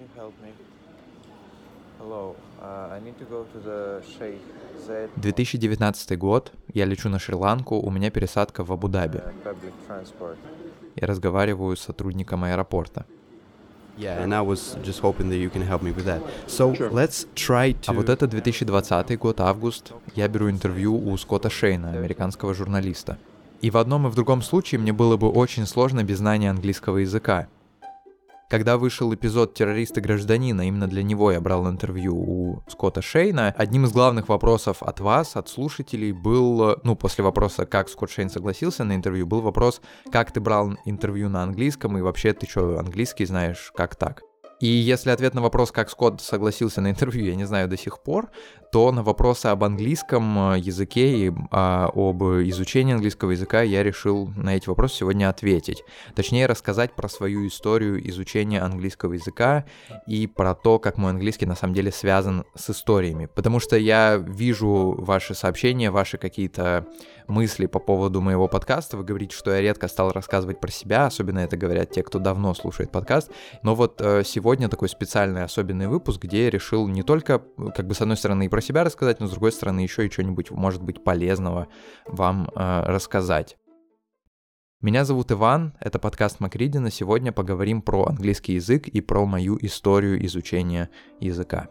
you help me? Hello, uh, I need to go to the Sheikh Zayed 2019 год, я лечу на Шри-Ланку, у меня пересадка в Абу-Даби. uh. Я разговариваю с сотрудником аэропорта. Yeah, and I was just hoping that you can help me with that. So let's try to. А вот это 2020 год, август. Я беру интервью у Скотта Шейна, американского журналиста. И в одном и в другом случае мне было бы очень сложно без знания английского языка. Когда вышел эпизод «Террориста гражданина», именно для него я брал интервью у Скотта Шейна, одним из главных вопросов от вас, от слушателей, был, ну, после вопроса, как Скотт Шейн согласился на интервью, был вопрос, как ты брал интервью на английском, и вообще ты что, английский знаешь, как так? И если ответ на вопрос, как Скотт согласился на интервью, я не знаю до сих пор, то на вопросы об английском э, языке и а, об изучении английского языка я решил на эти вопросы сегодня ответить. Точнее, рассказать про свою историю изучения английского языка и про то, как мой английский на самом деле связан с историями. Потому что я вижу ваши сообщения, ваши какие-то мысли по поводу моего подкаста. Вы говорите, что я редко стал рассказывать про себя, особенно это говорят те, кто давно слушает подкаст. Но вот э, сегодня такой специальный особенный выпуск, где я решил не только, как бы с одной стороны, и про себя рассказать, но с другой стороны еще и что-нибудь, может быть, полезного вам э, рассказать. Меня зовут Иван, это подкаст Макридина. Сегодня поговорим про английский язык и про мою историю изучения языка.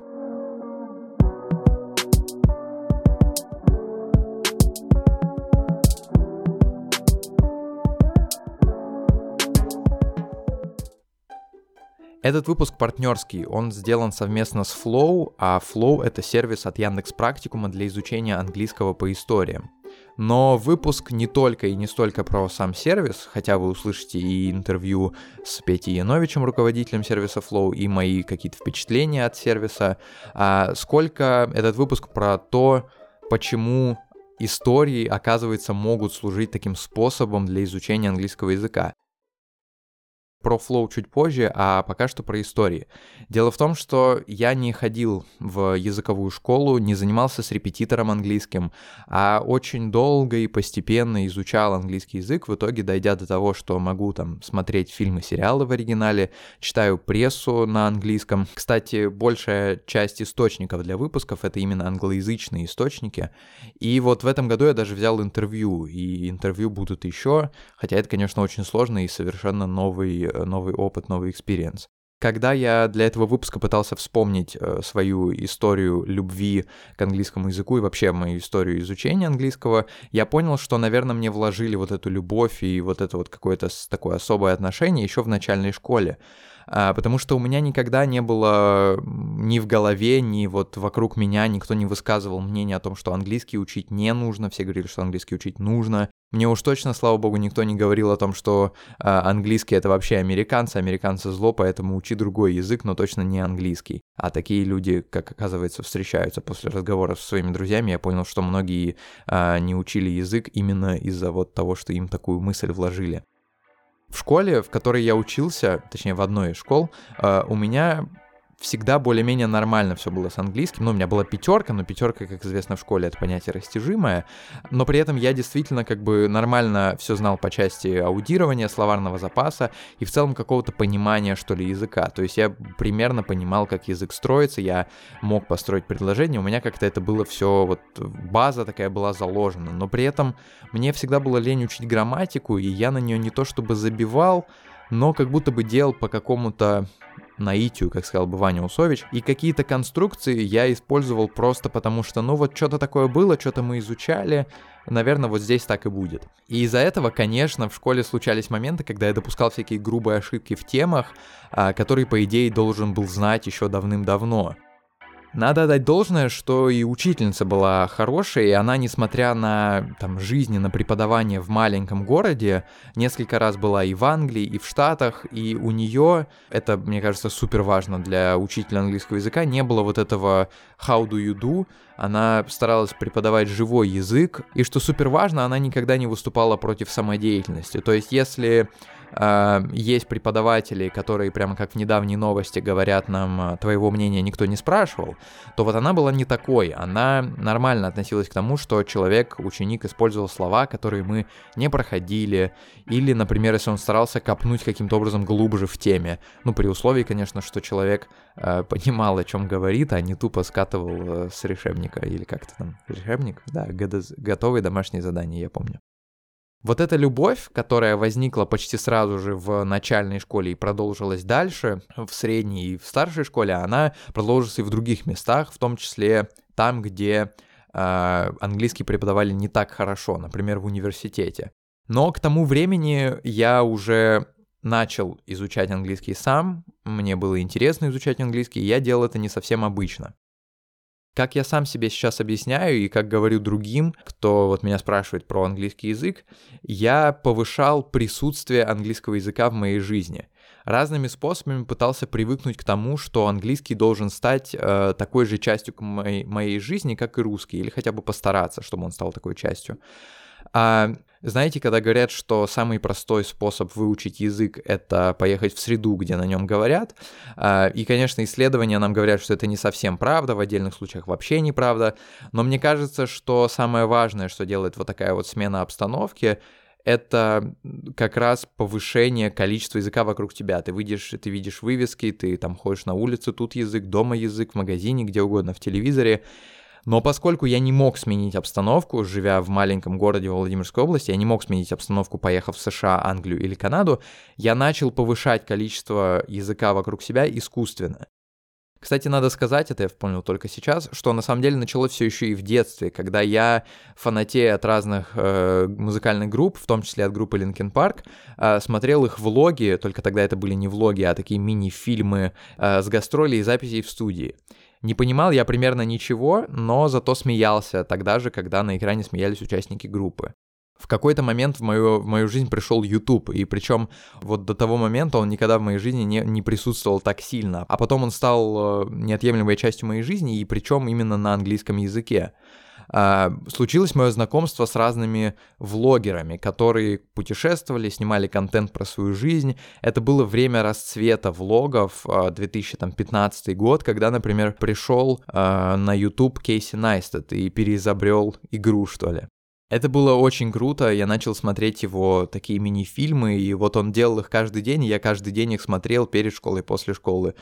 Этот выпуск партнерский, он сделан совместно с Flow, а Flow — это сервис от Яндекс Практикума для изучения английского по историям. Но выпуск не только и не столько про сам сервис, хотя вы услышите и интервью с Петей Яновичем, руководителем сервиса Flow, и мои какие-то впечатления от сервиса, а сколько этот выпуск про то, почему истории, оказывается, могут служить таким способом для изучения английского языка. Про флоу чуть позже, а пока что про истории. Дело в том, что я не ходил в языковую школу, не занимался с репетитором английским, а очень долго и постепенно изучал английский язык, в итоге дойдя до того, что могу там смотреть фильмы, сериалы в оригинале, читаю прессу на английском. Кстати, большая часть источников для выпусков это именно англоязычные источники. И вот в этом году я даже взял интервью, и интервью будут еще, хотя это, конечно, очень сложно и совершенно новый новый опыт, новый experience. Когда я для этого выпуска пытался вспомнить э, свою историю любви к английскому языку и вообще мою историю изучения английского, я понял, что, наверное, мне вложили вот эту любовь и вот это вот какое-то такое особое отношение еще в начальной школе. А, потому что у меня никогда не было ни в голове, ни вот вокруг меня никто не высказывал мнение о том, что английский учить не нужно, все говорили, что английский учить нужно. Мне уж точно, слава богу, никто не говорил о том, что э, английский это вообще американцы, американцы зло, поэтому учи другой язык, но точно не английский. А такие люди, как оказывается, встречаются после разговоров со своими друзьями. Я понял, что многие э, не учили язык именно из-за вот того, что им такую мысль вложили. В школе, в которой я учился, точнее в одной из школ, э, у меня всегда более-менее нормально все было с английским. Ну, у меня была пятерка, но пятерка, как известно в школе, это понятие растяжимое. Но при этом я действительно как бы нормально все знал по части аудирования, словарного запаса и в целом какого-то понимания, что ли, языка. То есть я примерно понимал, как язык строится, я мог построить предложение, у меня как-то это было все, вот база такая была заложена. Но при этом мне всегда было лень учить грамматику, и я на нее не то чтобы забивал, но как будто бы делал по какому-то наитию, как сказал бы Ваня Усович, и какие-то конструкции я использовал просто потому, что ну вот что-то такое было, что-то мы изучали, наверное, вот здесь так и будет. И из-за этого, конечно, в школе случались моменты, когда я допускал всякие грубые ошибки в темах, а, которые, по идее, должен был знать еще давным-давно. Надо отдать должное, что и учительница была хорошая, и она, несмотря на там, жизнь на преподавание в маленьком городе, несколько раз была и в Англии, и в Штатах, и у нее, это, мне кажется, супер важно для учителя английского языка, не было вот этого how do you do, она старалась преподавать живой язык, и что супер важно, она никогда не выступала против самодеятельности. То есть, если есть преподаватели, которые прямо как в недавней новости говорят нам, твоего мнения никто не спрашивал, то вот она была не такой. Она нормально относилась к тому, что человек, ученик использовал слова, которые мы не проходили, или, например, если он старался копнуть каким-то образом глубже в теме. Ну, при условии, конечно, что человек э, понимал, о чем говорит, а не тупо скатывал э, с решебника, или как-то там, решебник? Да, готовые домашние задания, я помню. Вот эта любовь, которая возникла почти сразу же в начальной школе и продолжилась дальше, в средней и в старшей школе, она продолжится и в других местах, в том числе там, где э, английский преподавали не так хорошо, например, в университете. Но к тому времени я уже начал изучать английский сам, мне было интересно изучать английский, и я делал это не совсем обычно. Как я сам себе сейчас объясняю и как говорю другим, кто вот меня спрашивает про английский язык, я повышал присутствие английского языка в моей жизни. Разными способами пытался привыкнуть к тому, что английский должен стать э, такой же частью моей, моей жизни, как и русский, или хотя бы постараться, чтобы он стал такой частью. А знаете, когда говорят, что самый простой способ выучить язык — это поехать в среду, где на нем говорят, а, и, конечно, исследования нам говорят, что это не совсем правда, в отдельных случаях вообще неправда, но мне кажется, что самое важное, что делает вот такая вот смена обстановки, это как раз повышение количества языка вокруг тебя. Ты видишь, ты видишь вывески, ты там ходишь на улице, тут язык, дома язык, в магазине, где угодно, в телевизоре, но поскольку я не мог сменить обстановку, живя в маленьком городе Владимирской области, я не мог сменить обстановку, поехав в США, Англию или Канаду, я начал повышать количество языка вокруг себя искусственно. Кстати, надо сказать, это я понял только сейчас, что на самом деле началось все еще и в детстве, когда я фанатея от разных э, музыкальных групп, в том числе от группы Linkin Park, э, смотрел их влоги, только тогда это были не влоги, а такие мини-фильмы э, с гастролей и записей в студии. Не понимал я примерно ничего, но зато смеялся тогда же, когда на экране смеялись участники группы. В какой-то момент в мою, в мою жизнь пришел YouTube, и причем вот до того момента он никогда в моей жизни не, не присутствовал так сильно. А потом он стал э, неотъемлемой частью моей жизни, и причем именно на английском языке. А, случилось мое знакомство с разными влогерами, которые путешествовали, снимали контент про свою жизнь. Это было время расцвета влогов, 2015 а, год, когда, например, пришел а, на YouTube Кейси Найстед и переизобрел игру, что ли. Это было очень круто, я начал смотреть его такие мини-фильмы, и вот он делал их каждый день, и я каждый день их смотрел перед школой, после школы.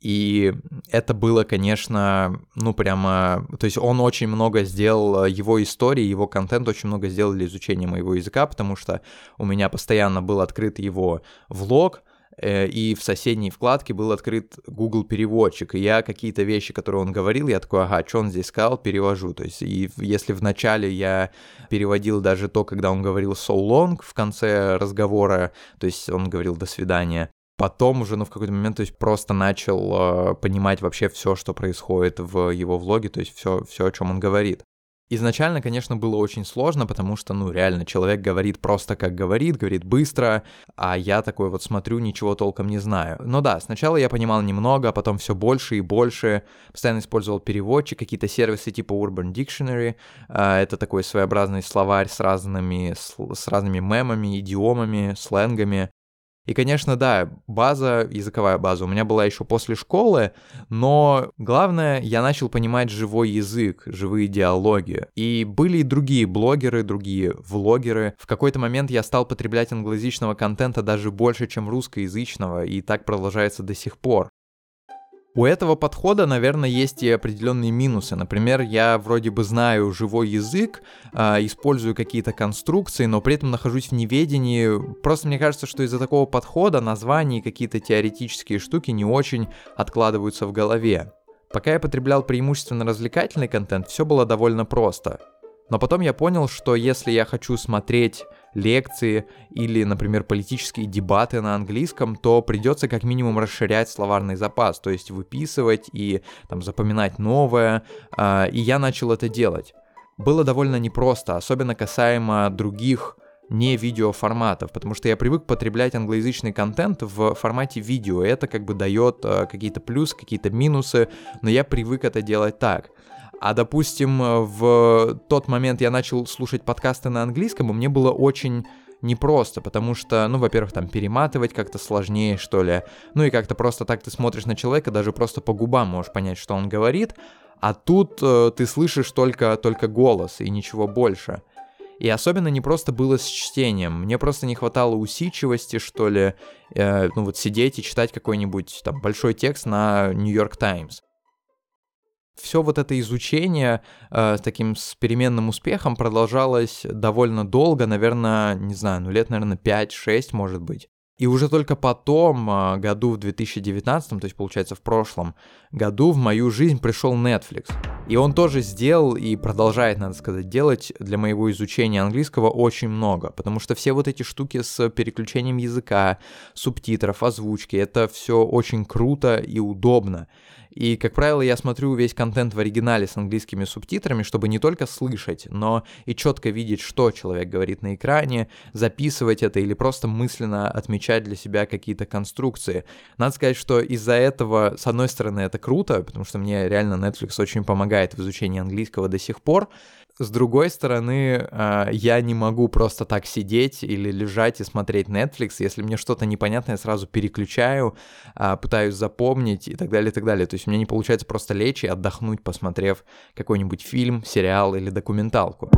И это было, конечно, ну прямо... То есть он очень много сделал, его истории, его контент очень много сделал для изучения моего языка, потому что у меня постоянно был открыт его влог, Э, и в соседней вкладке был открыт Google переводчик, и я какие-то вещи, которые он говорил, я такой, ага, что он здесь сказал, перевожу, то есть, и если в начале я переводил даже то, когда он говорил so long в конце разговора, то есть он говорил до свидания, потом уже, ну, в какой-то момент, то есть просто начал э, понимать вообще все, что происходит в его влоге, то есть все, все, о чем он говорит. Изначально, конечно, было очень сложно, потому что, ну, реально, человек говорит просто как говорит, говорит быстро, а я такой вот смотрю, ничего толком не знаю. Но да, сначала я понимал немного, а потом все больше и больше. Постоянно использовал переводчик, какие-то сервисы типа Urban Dictionary. А, это такой своеобразный словарь с разными, с разными мемами, идиомами, сленгами. И, конечно, да, база, языковая база у меня была еще после школы, но главное, я начал понимать живой язык, живые диалоги. И были и другие блогеры, другие влогеры. В какой-то момент я стал потреблять англоязычного контента даже больше, чем русскоязычного, и так продолжается до сих пор. У этого подхода, наверное, есть и определенные минусы. Например, я вроде бы знаю живой язык, э, использую какие-то конструкции, но при этом нахожусь в неведении. Просто мне кажется, что из-за такого подхода названия и какие-то теоретические штуки не очень откладываются в голове. Пока я потреблял преимущественно развлекательный контент, все было довольно просто. Но потом я понял, что если я хочу смотреть лекции или, например, политические дебаты на английском, то придется как минимум расширять словарный запас, то есть выписывать и там запоминать новое, э, и я начал это делать. Было довольно непросто, особенно касаемо других не видеоформатов, потому что я привык потреблять англоязычный контент в формате видео, это как бы дает э, какие-то плюсы, какие-то минусы, но я привык это делать так. А, допустим, в тот момент я начал слушать подкасты на английском, и мне было очень непросто, потому что, ну, во-первых, там перематывать как-то сложнее, что ли, ну и как-то просто так ты смотришь на человека, даже просто по губам можешь понять, что он говорит, а тут э, ты слышишь только, только голос и ничего больше. И особенно не просто было с чтением. Мне просто не хватало усидчивости, что ли, э, ну вот сидеть и читать какой-нибудь там большой текст на York Times. Все вот это изучение э, с таким с переменным успехом продолжалось довольно долго, наверное, не знаю, ну лет, наверное, 5-6, может быть. И уже только потом, э, году в 2019, то есть, получается, в прошлом году в мою жизнь пришел Netflix. И он тоже сделал и продолжает, надо сказать, делать для моего изучения английского очень много, потому что все вот эти штуки с переключением языка, субтитров, озвучки, это все очень круто и удобно. И, как правило, я смотрю весь контент в оригинале с английскими субтитрами, чтобы не только слышать, но и четко видеть, что человек говорит на экране, записывать это или просто мысленно отмечать для себя какие-то конструкции. Надо сказать, что из-за этого, с одной стороны, это круто, потому что мне реально Netflix очень помогает в изучении английского до сих пор, с другой стороны, а, я не могу просто так сидеть или лежать и смотреть Netflix. Если мне что-то непонятное, я сразу переключаю, а, пытаюсь запомнить и так далее, и так далее. То есть у меня не получается просто лечь и отдохнуть, посмотрев какой-нибудь фильм, сериал или документалку.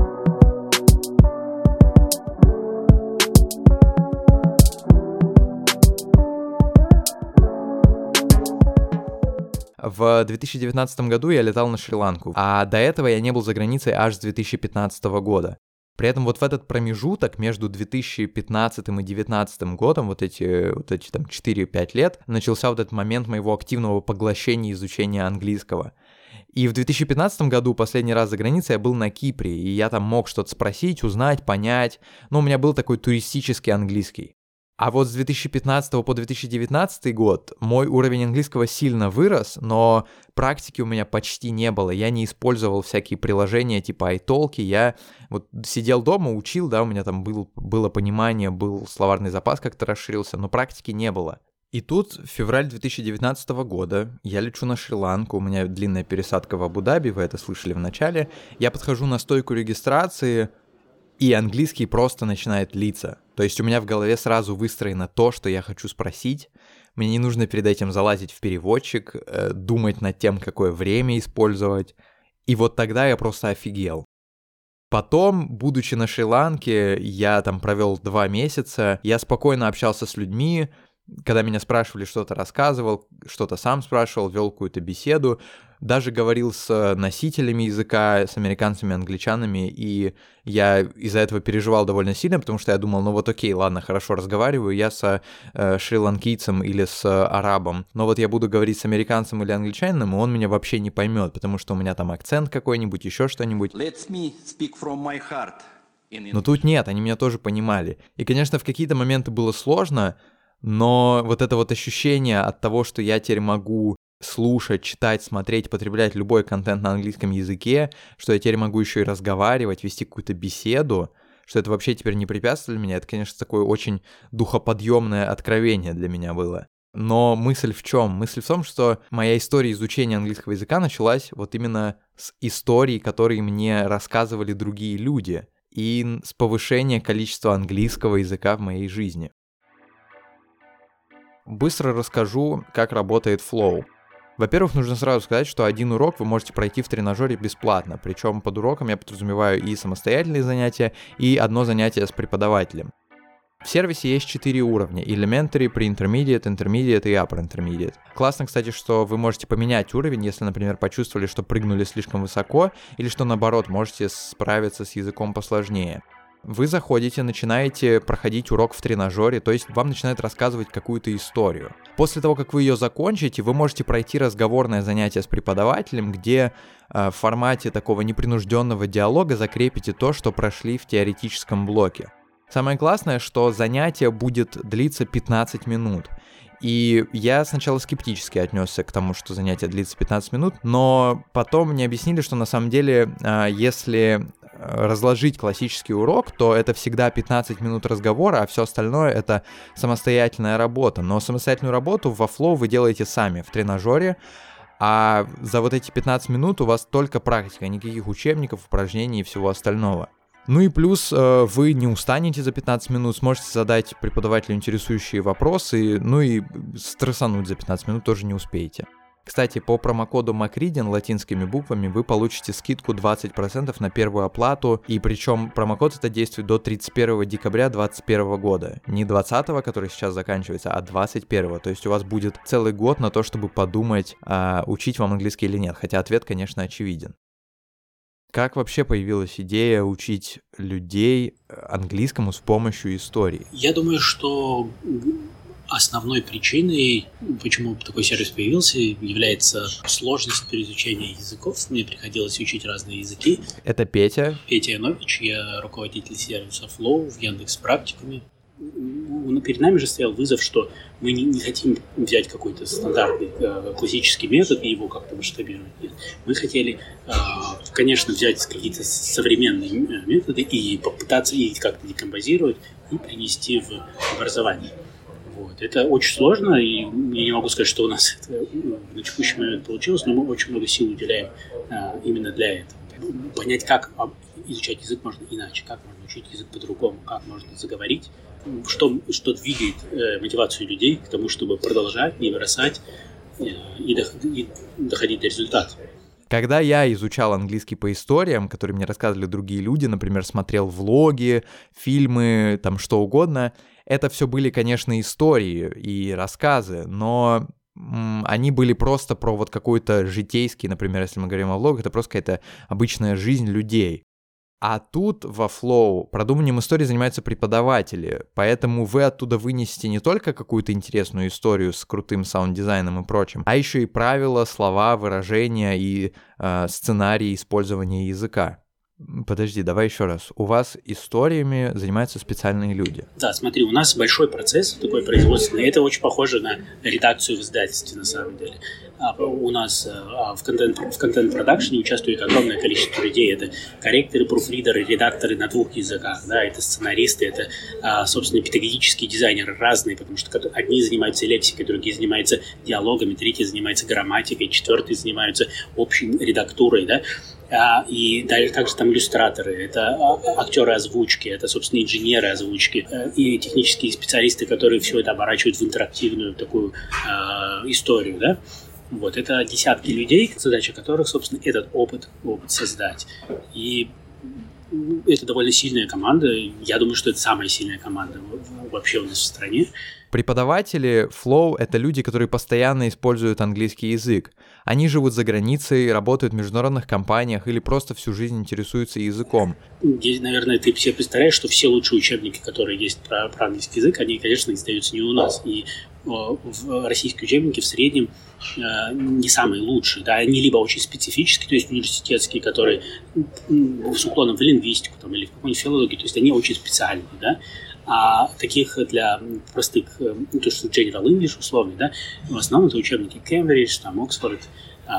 В 2019 году я летал на Шри-Ланку, а до этого я не был за границей аж с 2015 года. При этом вот в этот промежуток между 2015 и 2019 годом, вот эти, вот эти там 4-5 лет, начался вот этот момент моего активного поглощения изучения английского. И в 2015 году последний раз за границей я был на Кипре, и я там мог что-то спросить, узнать, понять. Но у меня был такой туристический английский. А вот с 2015 по 2019 год мой уровень английского сильно вырос, но практики у меня почти не было. Я не использовал всякие приложения типа iTalki. Я вот сидел дома, учил, да, у меня там был, было понимание, был словарный запас как-то расширился, но практики не было. И тут, в февраль 2019 года, я лечу на Шри-Ланку, у меня длинная пересадка в Абу-Даби, вы это слышали в начале. Я подхожу на стойку регистрации, и английский просто начинает литься. То есть у меня в голове сразу выстроено то, что я хочу спросить. Мне не нужно перед этим залазить в переводчик, э, думать над тем, какое время использовать. И вот тогда я просто офигел. Потом, будучи на Шри-Ланке, я там провел два месяца, я спокойно общался с людьми, когда меня спрашивали, что-то рассказывал, что-то сам спрашивал, вел какую-то беседу, даже говорил с носителями языка, с американцами, англичанами, и я из-за этого переживал довольно сильно, потому что я думал, ну вот окей, ладно, хорошо разговариваю я с э, шри-ланкийцем или с арабом, но вот я буду говорить с американцем или англичанином, и он меня вообще не поймет, потому что у меня там акцент какой-нибудь, еще что-нибудь. Но тут нет, они меня тоже понимали. И, конечно, в какие-то моменты было сложно, но вот это вот ощущение от того, что я теперь могу слушать, читать, смотреть, потреблять любой контент на английском языке, что я теперь могу еще и разговаривать, вести какую-то беседу, что это вообще теперь не препятствие для меня, это, конечно, такое очень духоподъемное откровение для меня было. Но мысль в чем? Мысль в том, что моя история изучения английского языка началась вот именно с историй, которые мне рассказывали другие люди, и с повышения количества английского языка в моей жизни. Быстро расскажу, как работает Flow. Во-первых, нужно сразу сказать, что один урок вы можете пройти в тренажере бесплатно, причем под уроком я подразумеваю и самостоятельные занятия, и одно занятие с преподавателем. В сервисе есть четыре уровня – Elementary, Pre-Intermediate, Intermediate и Upper Intermediate. Классно, кстати, что вы можете поменять уровень, если, например, почувствовали, что прыгнули слишком высоко, или что, наоборот, можете справиться с языком посложнее. Вы заходите, начинаете проходить урок в тренажере, то есть вам начинают рассказывать какую-то историю. После того, как вы ее закончите, вы можете пройти разговорное занятие с преподавателем, где э, в формате такого непринужденного диалога закрепите то, что прошли в теоретическом блоке. Самое классное, что занятие будет длиться 15 минут. И я сначала скептически отнесся к тому, что занятие длится 15 минут, но потом мне объяснили, что на самом деле, а, если разложить классический урок, то это всегда 15 минут разговора, а все остальное это самостоятельная работа. Но самостоятельную работу во Flow вы делаете сами в тренажере, а за вот эти 15 минут у вас только практика, никаких учебников, упражнений и всего остального. Ну и плюс э, вы не устанете за 15 минут, сможете задать преподавателю интересующие вопросы, ну и стрессануть за 15 минут тоже не успеете. Кстати, по промокоду Macridin латинскими буквами вы получите скидку 20% на первую оплату, и причем промокод это действует до 31 декабря 2021 года. Не 20, который сейчас заканчивается, а 21. То есть у вас будет целый год на то, чтобы подумать, а, учить вам английский или нет, хотя ответ, конечно, очевиден. Как вообще появилась идея учить людей английскому с помощью истории? Я думаю, что основной причиной, почему такой сервис появился, является сложность переизучения языков. Мне приходилось учить разные языки. Это Петя. Петя Янович, я руководитель сервиса Flow в Яндекс Практикуме перед нами же стоял вызов, что мы не, не хотим взять какой-то стандартный э, классический метод и его как-то масштабировать. Нет. Мы хотели, э, конечно, взять какие-то современные э, методы и попытаться их как-то декомпозировать и принести в образование. Вот. Это очень сложно, и я не могу сказать, что у нас это ну, на текущий момент получилось, но мы очень много сил уделяем а, именно для этого. Понять, как изучать язык можно иначе, как можно учить язык по-другому, как можно заговорить что, что двигает э, мотивацию людей к тому, чтобы продолжать, не бросать э, и, дох, и доходить до результата. Когда я изучал английский по историям, которые мне рассказывали другие люди, например, смотрел влоги, фильмы, там что угодно, это все были, конечно, истории и рассказы, но они были просто про вот какой-то житейский, например, если мы говорим о влогах, это просто какая-то обычная жизнь людей. А тут во Flow продуманием истории занимаются преподаватели, поэтому вы оттуда вынесете не только какую-то интересную историю с крутым саунд-дизайном и прочим, а еще и правила, слова, выражения и э, сценарии использования языка. Подожди, давай еще раз. У вас историями занимаются специальные люди. Да, смотри, у нас большой процесс такой производственный. Это очень похоже на редакцию в издательстве, на самом деле. А, у нас а, в контент в контент продакшене участвует огромное количество людей. Это корректоры, пруфридеры, редакторы на двух языках, да, это сценаристы, это, а, собственно, педагогические дизайнеры разные, потому что одни занимаются лексикой, другие занимаются диалогами, третьи занимаются грамматикой, четвертые занимаются общей редактурой, да, и также там иллюстраторы, это актеры озвучки, это, собственно, инженеры озвучки э, и технические специалисты, которые все это оборачивают в интерактивную такую э, историю, да. Вот, это десятки людей, задача которых, собственно, этот опыт, опыт создать. И это довольно сильная команда. Я думаю, что это самая сильная команда вообще у нас в стране. Преподаватели Flow — это люди, которые постоянно используют английский язык. Они живут за границей, работают в международных компаниях или просто всю жизнь интересуются языком. Здесь, наверное, ты себе представляешь, что все лучшие учебники, которые есть про, про английский язык, они, конечно, издаются не у нас. И в российские учебники в среднем э, не самые лучшие, да, они либо очень специфические, то есть университетские, которые с уклоном в лингвистику там, или в какую-нибудь филологию, то есть они очень специальные, да, а таких для простых, то, что General English условный, да, в основном это учебники Cambridge, там, Оксфорд,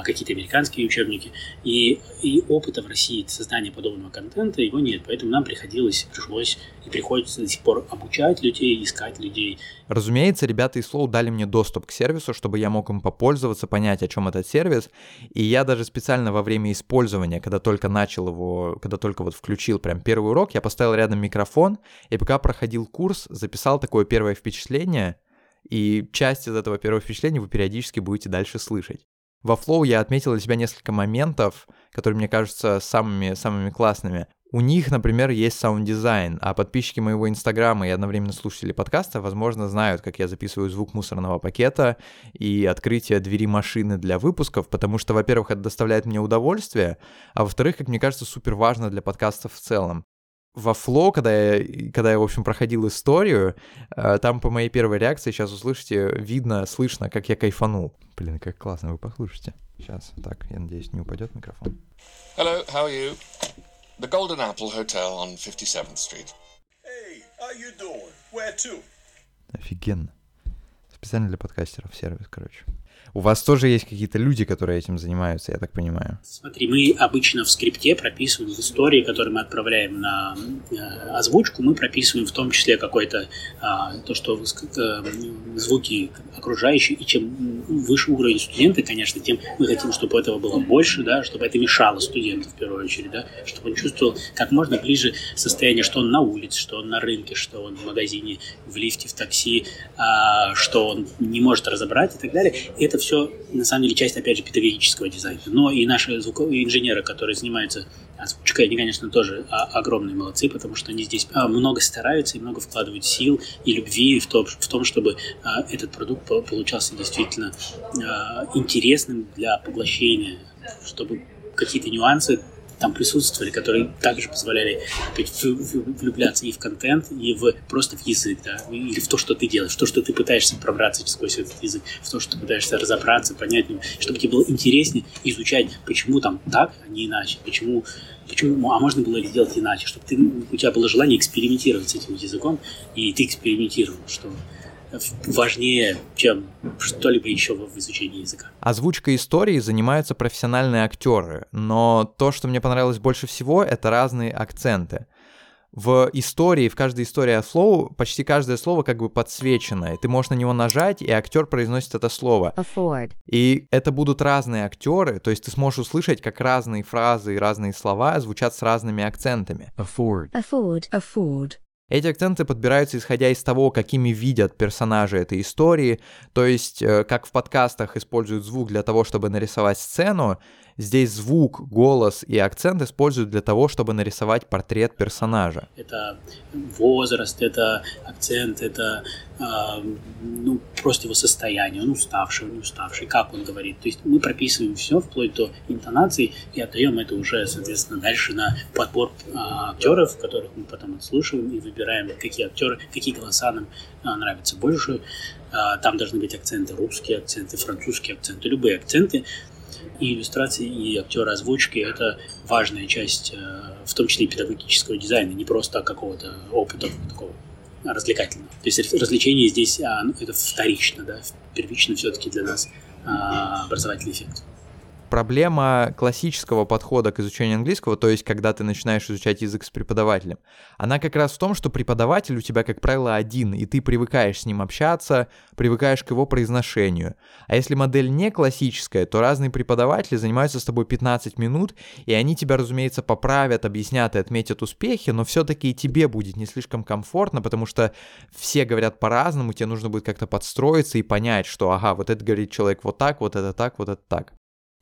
какие-то американские учебники. И, и опыта в России создания подобного контента его нет. Поэтому нам приходилось, пришлось и приходится до сих пор обучать людей, искать людей. Разумеется, ребята из Slow дали мне доступ к сервису, чтобы я мог им попользоваться, понять, о чем этот сервис. И я даже специально во время использования, когда только начал его, когда только вот включил прям первый урок, я поставил рядом микрофон, и пока проходил курс, записал такое первое впечатление, и часть из этого первого впечатления вы периодически будете дальше слышать. Во Flow я отметил для себя несколько моментов, которые мне кажутся самыми, самыми классными. У них, например, есть саунд-дизайн, а подписчики моего инстаграма и одновременно слушатели подкаста, возможно, знают, как я записываю звук мусорного пакета и открытие двери машины для выпусков, потому что, во-первых, это доставляет мне удовольствие, а во-вторых, как мне кажется, супер важно для подкастов в целом во Flow, когда я, когда я, в общем, проходил историю, э, там по моей первой реакции, сейчас услышите, видно, слышно, как я кайфанул. Блин, как классно, вы послушайте. Сейчас, так, я надеюсь, не упадет микрофон. Hello, how are you? The Golden Apple Hotel on 57th Street. Hey, how you doing? Where to? Офигенно. Специально для подкастеров сервис, короче. У вас тоже есть какие-то люди, которые этим занимаются, я так понимаю. Смотри, мы обычно в скрипте прописываем в истории, которые мы отправляем на э, озвучку, мы прописываем в том числе какой-то а, то, что э, звуки окружающие, и чем выше уровень студента, конечно, тем мы хотим, чтобы этого было больше, да, чтобы это мешало студенту в первую очередь, да, чтобы он чувствовал как можно ближе состояние, что он на улице, что он на рынке, что он в магазине, в лифте, в такси, а, что он не может разобрать и так далее. И это все, на самом деле, часть, опять же, педагогического дизайна. Но и наши звуковые инженеры, которые занимаются озвучкой, они, конечно, тоже огромные молодцы, потому что они здесь а, много стараются и много вкладывают сил и любви в том, в том чтобы а, этот продукт получался действительно а, интересным для поглощения, чтобы какие-то нюансы там присутствовали, которые также позволяли влюбляться и в контент, и в просто в язык, да, или в то, что ты делаешь, в то, что ты пытаешься пробраться сквозь этот язык, в то, что ты пытаешься разобраться, понять, чтобы тебе было интереснее изучать, почему там так, а не иначе, почему почему, а можно было сделать иначе, чтобы ты, у тебя было желание экспериментировать с этим языком, и ты экспериментировал, что важнее, чем что-либо еще в изучении языка. Озвучкой истории занимаются профессиональные актеры, но то, что мне понравилось больше всего, это разные акценты. В истории, в каждой истории о Flow почти каждое слово как бы подсвечено, и ты можешь на него нажать, и актер произносит это слово. Afford. И это будут разные актеры, то есть ты сможешь услышать, как разные фразы и разные слова звучат с разными акцентами. Afford. Afford. Afford. Эти акценты подбираются исходя из того, какими видят персонажи этой истории, то есть э, как в подкастах используют звук для того, чтобы нарисовать сцену, здесь звук, голос и акцент используют для того, чтобы нарисовать портрет персонажа. Это возраст, это акцент, это э, ну, просто его состояние, он уставший, он уставший, как он говорит. То есть мы прописываем все вплоть до интонации и отдаем это уже, соответственно, дальше на подбор э, актеров, которых мы потом отслушиваем и выбираем, какие актеры, какие голоса нам э, нравятся больше. Э, там должны быть акценты русские, акценты французские, акценты, любые акценты и иллюстрации, и актеры озвучки — это важная часть, э, в том числе и педагогического дизайна, не просто какого-то опыта такого развлекательного. То есть развлечение здесь а, ну, это вторично, да, первично все-таки для нас а, образовательный эффект проблема классического подхода к изучению английского, то есть когда ты начинаешь изучать язык с преподавателем, она как раз в том, что преподаватель у тебя, как правило, один, и ты привыкаешь с ним общаться, привыкаешь к его произношению. А если модель не классическая, то разные преподаватели занимаются с тобой 15 минут, и они тебя, разумеется, поправят, объяснят и отметят успехи, но все-таки и тебе будет не слишком комфортно, потому что все говорят по-разному, тебе нужно будет как-то подстроиться и понять, что, ага, вот это говорит человек вот так, вот это так, вот это так.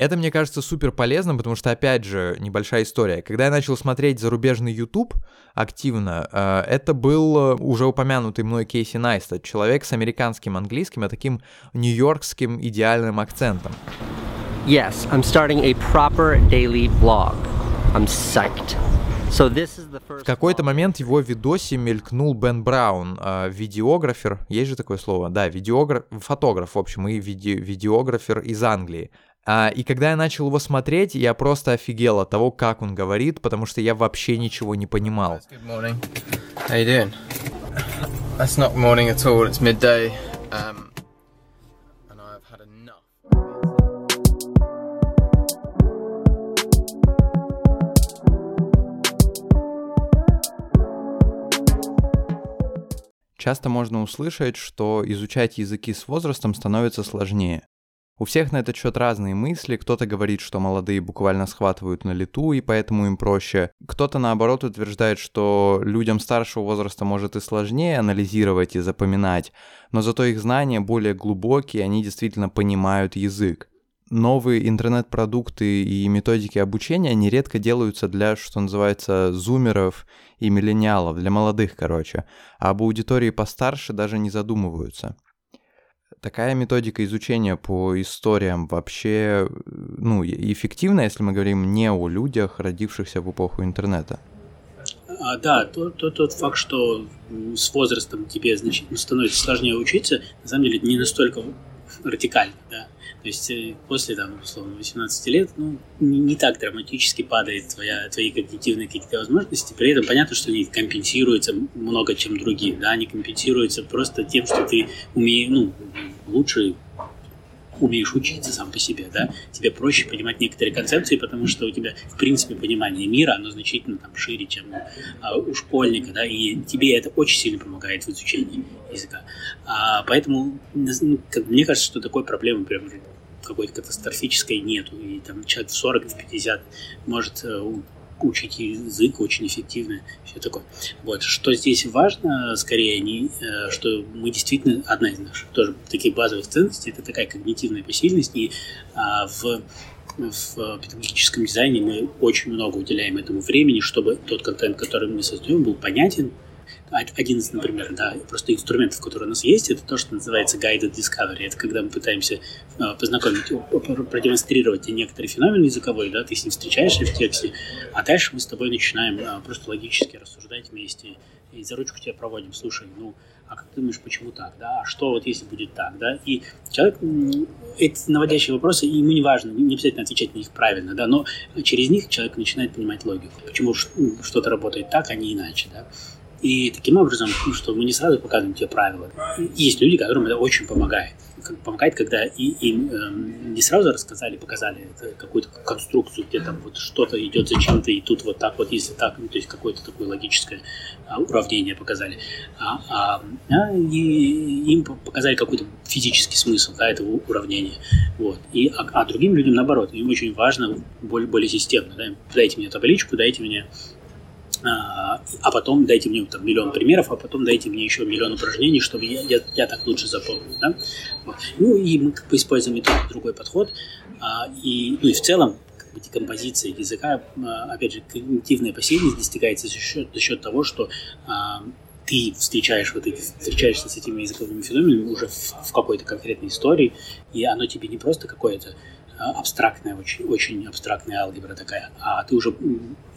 Это, мне кажется, супер полезным, потому что, опять же, небольшая история. Когда я начал смотреть зарубежный YouTube активно, э, это был э, уже упомянутый мной Кейси Найстед, человек с американским английским, а таким нью-йоркским идеальным акцентом. Yes, I'm starting a proper daily vlog. I'm psyched. So this is the first в какой-то момент его в видосе мелькнул Бен Браун, э, видеографер, есть же такое слово? Да, видеограф, фотограф, в общем, и виде, видеографер из Англии. А, и когда я начал его смотреть, я просто офигел от того, как он говорит, потому что я вообще ничего не понимал. Um. Часто можно услышать, что изучать языки с возрастом становится сложнее. У всех на этот счет разные мысли. Кто-то говорит, что молодые буквально схватывают на лету, и поэтому им проще. Кто-то, наоборот, утверждает, что людям старшего возраста может и сложнее анализировать и запоминать, но зато их знания более глубокие, они действительно понимают язык. Новые интернет-продукты и методики обучения нередко делаются для, что называется, зумеров и миллениалов, для молодых, короче, а об аудитории постарше даже не задумываются. Такая методика изучения по историям вообще ну, эффективна, если мы говорим не о людях, родившихся в эпоху интернета? А, да, тот, тот, тот факт, что с возрастом тебе значит, становится сложнее учиться, на самом деле не настолько радикально. Да? То есть э, после, там, условно, 18 лет, ну, не, не так драматически падает твоя, твои когнитивные какие-то возможности, при этом понятно, что они компенсируются много чем другим, да, они компенсируются просто тем, что ты умеешь, ну, лучше умеешь учиться сам по себе, да, тебе проще понимать некоторые концепции, потому что у тебя, в принципе, понимание мира, оно значительно там шире, чем а, у школьника, да, и тебе это очень сильно помогает в изучении языка. А, поэтому, ну, как, мне кажется, что такой проблемы прям какой-то катастрофической нету. И там человек в 40, в 50 может э, учить язык очень эффективно, все такое. Вот. Что здесь важно, скорее, не, э, что мы действительно, одна из наших тоже таких базовых ценностей, это такая когнитивная посильность, и а, в в педагогическом дизайне мы очень много уделяем этому времени, чтобы тот контент, который мы создаем, был понятен, один из, например, да, просто инструментов, которые у нас есть, это то, что называется guided discovery. Это когда мы пытаемся а, познакомить, продемонстрировать некоторый феномен языковой, да, ты с ним встречаешься в тексте, а дальше мы с тобой начинаем а, просто логически рассуждать вместе и за ручку тебя проводим. Слушай, ну, а как ты думаешь, почему так, да? А что вот если будет так, да? И человек, эти наводящие вопросы, ему не важно, не обязательно отвечать на них правильно, да, но через них человек начинает понимать логику. Почему что-то работает так, а не иначе, да? И таким образом, ну, что мы не сразу показываем те правила. Есть люди, которым это очень помогает. Помогает, когда и, им э, не сразу рассказали, показали какую-то конструкцию, где там вот что-то идет зачем-то, и тут вот так вот, если так, ну, то есть какое-то такое логическое а, уравнение показали. А, а, а, и им показали какой-то физический смысл да, этого уравнения. Вот. И, а, а другим людям наоборот, им очень важно более, более системно. Да? Дайте мне табличку, дайте мне а, а потом дайте мне там, миллион примеров, а потом дайте мне еще миллион упражнений, чтобы я, я, я так лучше запомнил. Да? Вот. Ну и мы как бы используем и тот, и другой подход. А, и, ну и в целом как бы, декомпозиция языка, а, опять же, когнитивная пассивность достигается за счет, за счет того, что а, ты встречаешь вот эти, встречаешься с этими языковыми феноменами уже в, в какой-то конкретной истории, и оно тебе не просто какое-то а, абстрактная, очень, очень абстрактная алгебра такая, а ты уже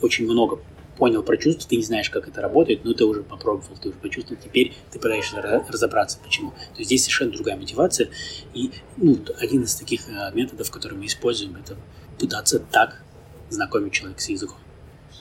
очень много понял про чувства, ты не знаешь, как это работает, но ты уже попробовал, ты уже почувствовал, теперь ты пытаешься разобраться, почему. То есть здесь совершенно другая мотивация. И ну, один из таких э, методов, который мы используем, это пытаться так знакомить человека с языком.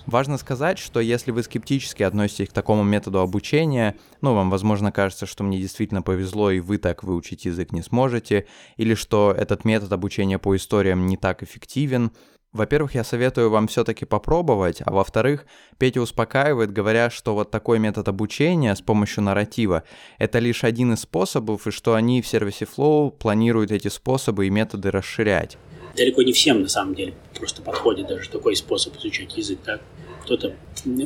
Важно сказать, что если вы скептически относитесь к такому методу обучения, ну, вам, возможно, кажется, что мне действительно повезло, и вы так выучить язык не сможете, или что этот метод обучения по историям не так эффективен, во-первых, я советую вам все-таки попробовать, а во-вторых, Петя успокаивает, говоря, что вот такой метод обучения с помощью нарратива — это лишь один из способов, и что они в сервисе Flow планируют эти способы и методы расширять. Далеко не всем, на самом деле, просто подходит даже такой способ изучать язык, так? Кто-то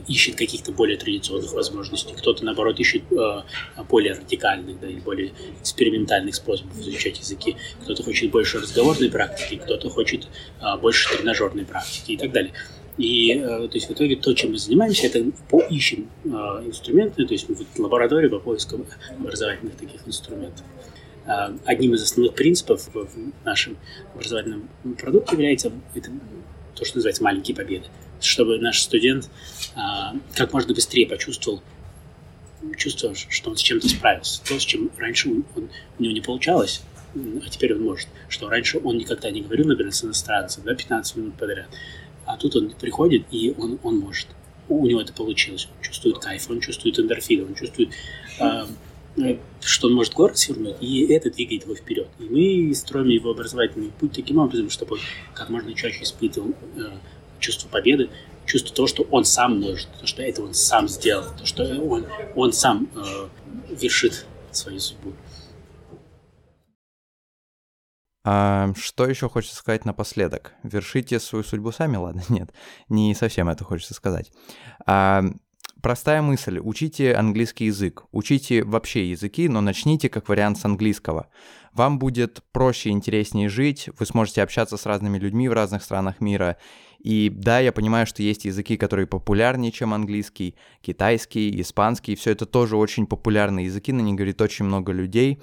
ищет каких-то более традиционных возможностей, кто-то, наоборот, ищет э, более радикальных, да, или более экспериментальных способов изучать языки, кто-то хочет больше разговорной практики, кто-то хочет э, больше тренажерной практики и так далее. И э, то есть в итоге то, чем мы занимаемся, это поищем э, инструменты, то есть мы в лаборатории по поиску образовательных таких инструментов. Э, одним из основных принципов в нашем образовательном продукте является это то, что называется маленькие победы чтобы наш студент а, как можно быстрее почувствовал чувство, что он с чем-то справился. То, с чем раньше он, он, у него не получалось, а теперь он может. Что раньше он никогда не говорил, например, с иностранцем, да, 15 минут подряд. А тут он приходит, и он, он может. У него это получилось. Он чувствует кайф, он чувствует эндорфин, он чувствует, а, что он может город свернуть, и это двигает его вперед. И мы строим его образовательный путь таким образом, чтобы он как можно чаще испытывал э, чувство победы, чувство того, что он сам может, то, что это он сам сделал, то, что он, он сам э, вершит свою судьбу. А что еще хочется сказать напоследок? Вершите свою судьбу сами, ладно? Нет, не совсем это хочется сказать. А, простая мысль. Учите английский язык. Учите вообще языки, но начните как вариант с английского. Вам будет проще интереснее жить, вы сможете общаться с разными людьми в разных странах мира, и да, я понимаю, что есть языки, которые популярнее, чем английский, китайский, испанский, все это тоже очень популярные языки, на них говорит очень много людей,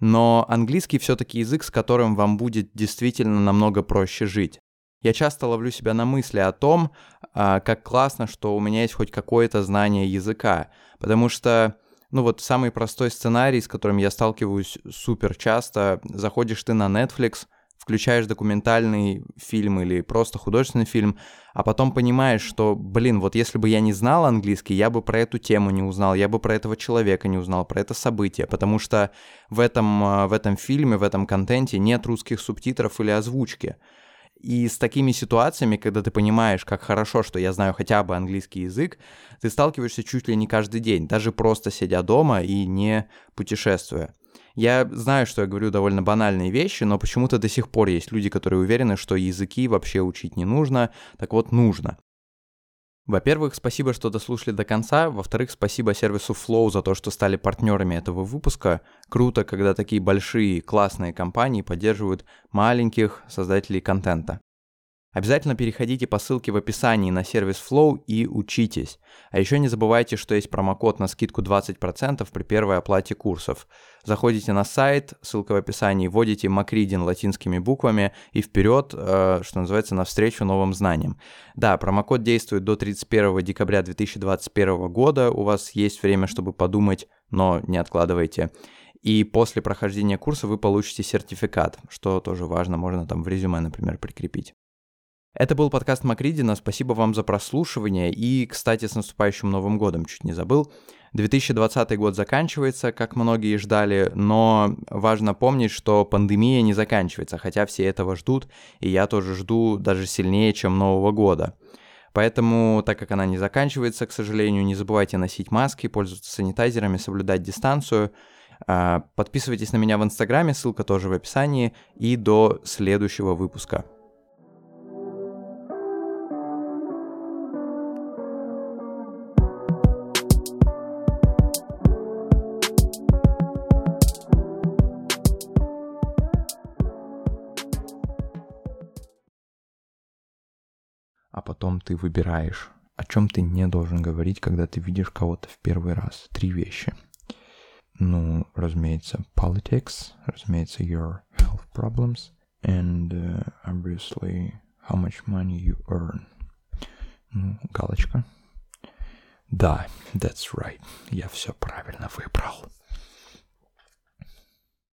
но английский все-таки язык, с которым вам будет действительно намного проще жить. Я часто ловлю себя на мысли о том, как классно, что у меня есть хоть какое-то знание языка, потому что ну вот самый простой сценарий, с которым я сталкиваюсь супер часто, заходишь ты на Netflix, включаешь документальный фильм или просто художественный фильм, а потом понимаешь, что, блин, вот если бы я не знал английский, я бы про эту тему не узнал, я бы про этого человека не узнал, про это событие, потому что в этом, э, в этом фильме, в этом контенте нет русских субтитров или озвучки. И с такими ситуациями, когда ты понимаешь, как хорошо, что я знаю хотя бы английский язык, ты сталкиваешься чуть ли не каждый день, даже просто сидя дома и не путешествуя. Я знаю, что я говорю довольно банальные вещи, но почему-то до сих пор есть люди, которые уверены, что языки вообще учить не нужно. Так вот, нужно. Во-первых, спасибо, что дослушали до конца. Во-вторых, спасибо сервису Flow за то, что стали партнерами этого выпуска. Круто, когда такие большие классные компании поддерживают маленьких создателей контента. Обязательно переходите по ссылке в описании на сервис Flow и учитесь. А еще не забывайте, что есть промокод на скидку 20% при первой оплате курсов. Заходите на сайт, ссылка в описании, вводите Макридин латинскими буквами и вперед, э, что называется, навстречу новым знаниям. Да, промокод действует до 31 декабря 2021 года. У вас есть время, чтобы подумать, но не откладывайте. И после прохождения курса вы получите сертификат, что тоже важно, можно там в резюме, например, прикрепить. Это был подкаст Макридина. Спасибо вам за прослушивание. И, кстати, с наступающим Новым годом, чуть не забыл. 2020 год заканчивается, как многие ждали, но важно помнить, что пандемия не заканчивается, хотя все этого ждут, и я тоже жду даже сильнее, чем Нового года. Поэтому, так как она не заканчивается, к сожалению, не забывайте носить маски, пользоваться санитайзерами, соблюдать дистанцию. А, подписывайтесь на меня в Инстаграме, ссылка тоже в описании. И до следующего выпуска. Потом ты выбираешь, о чем ты не должен говорить, когда ты видишь кого-то в первый раз. Три вещи. Ну, разумеется, politics, разумеется, your health problems, and uh, obviously how much money you earn. Ну, галочка. Да, that's right. Я все правильно выбрал.